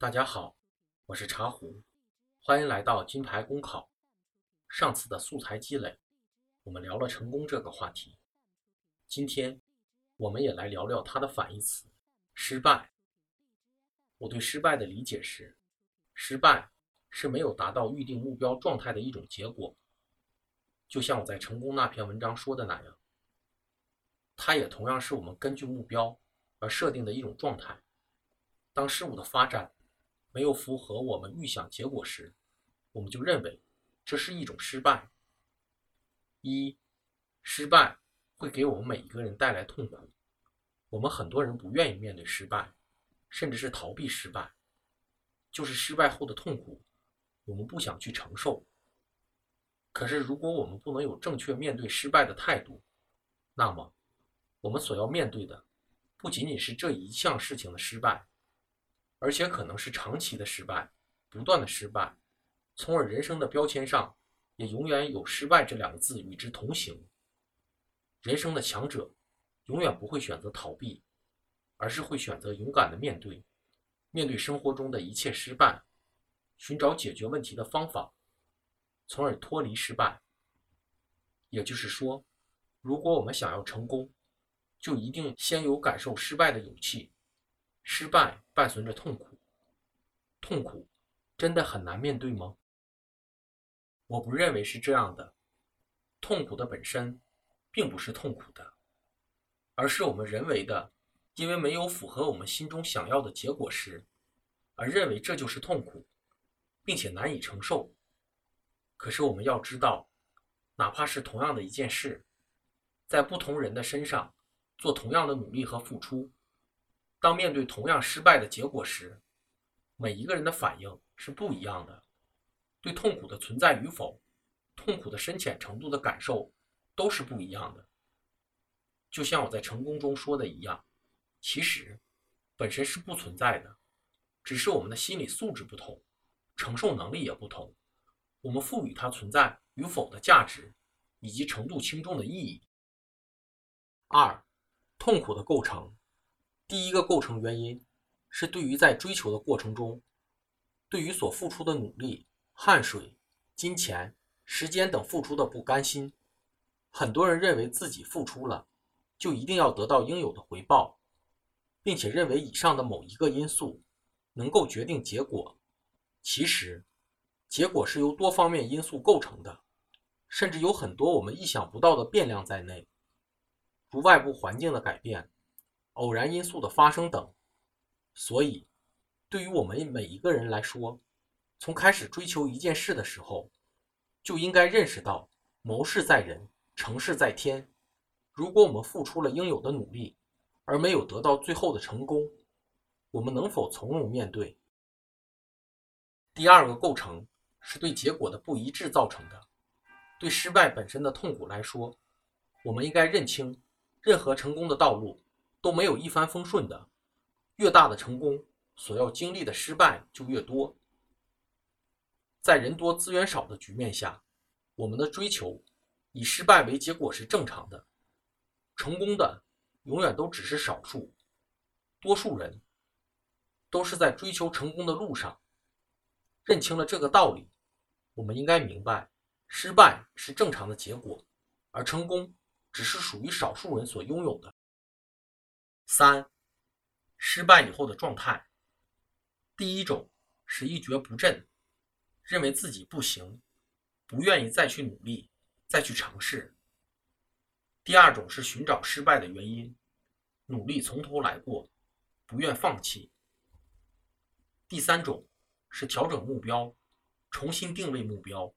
大家好，我是茶壶，欢迎来到金牌公考。上次的素材积累，我们聊了成功这个话题。今天，我们也来聊聊它的反义词——失败。我对失败的理解是：失败是没有达到预定目标状态的一种结果。就像我在成功那篇文章说的那样，它也同样是我们根据目标而设定的一种状态。当事物的发展，没有符合我们预想结果时，我们就认为这是一种失败。一，失败会给我们每一个人带来痛苦。我们很多人不愿意面对失败，甚至是逃避失败，就是失败后的痛苦，我们不想去承受。可是，如果我们不能有正确面对失败的态度，那么我们所要面对的不仅仅是这一项事情的失败。而且可能是长期的失败，不断的失败，从而人生的标签上也永远有“失败”这两个字与之同行。人生的强者永远不会选择逃避，而是会选择勇敢的面对，面对生活中的一切失败，寻找解决问题的方法，从而脱离失败。也就是说，如果我们想要成功，就一定先有感受失败的勇气。失败伴随着痛苦，痛苦真的很难面对吗？我不认为是这样的。痛苦的本身并不是痛苦的，而是我们人为的，因为没有符合我们心中想要的结果时，而认为这就是痛苦，并且难以承受。可是我们要知道，哪怕是同样的一件事，在不同人的身上做同样的努力和付出。当面对同样失败的结果时，每一个人的反应是不一样的，对痛苦的存在与否、痛苦的深浅程度的感受都是不一样的。就像我在成功中说的一样，其实本身是不存在的，只是我们的心理素质不同，承受能力也不同，我们赋予它存在与否的价值以及程度轻重的意义。二，痛苦的构成。第一个构成原因是对于在追求的过程中，对于所付出的努力、汗水、金钱、时间等付出的不甘心。很多人认为自己付出了，就一定要得到应有的回报，并且认为以上的某一个因素能够决定结果。其实，结果是由多方面因素构成的，甚至有很多我们意想不到的变量在内，如外部环境的改变。偶然因素的发生等，所以，对于我们每一个人来说，从开始追求一件事的时候，就应该认识到谋事在人，成事在天。如果我们付出了应有的努力，而没有得到最后的成功，我们能否从容面对？第二个构成是对结果的不一致造成的。对失败本身的痛苦来说，我们应该认清，任何成功的道路。都没有一帆风顺的，越大的成功，所要经历的失败就越多。在人多资源少的局面下，我们的追求以失败为结果是正常的。成功的永远都只是少数，多数人都是在追求成功的路上。认清了这个道理，我们应该明白，失败是正常的结果，而成功只是属于少数人所拥有的。三，失败以后的状态。第一种是一蹶不振，认为自己不行，不愿意再去努力，再去尝试。第二种是寻找失败的原因，努力从头来过，不愿放弃。第三种是调整目标，重新定位目标，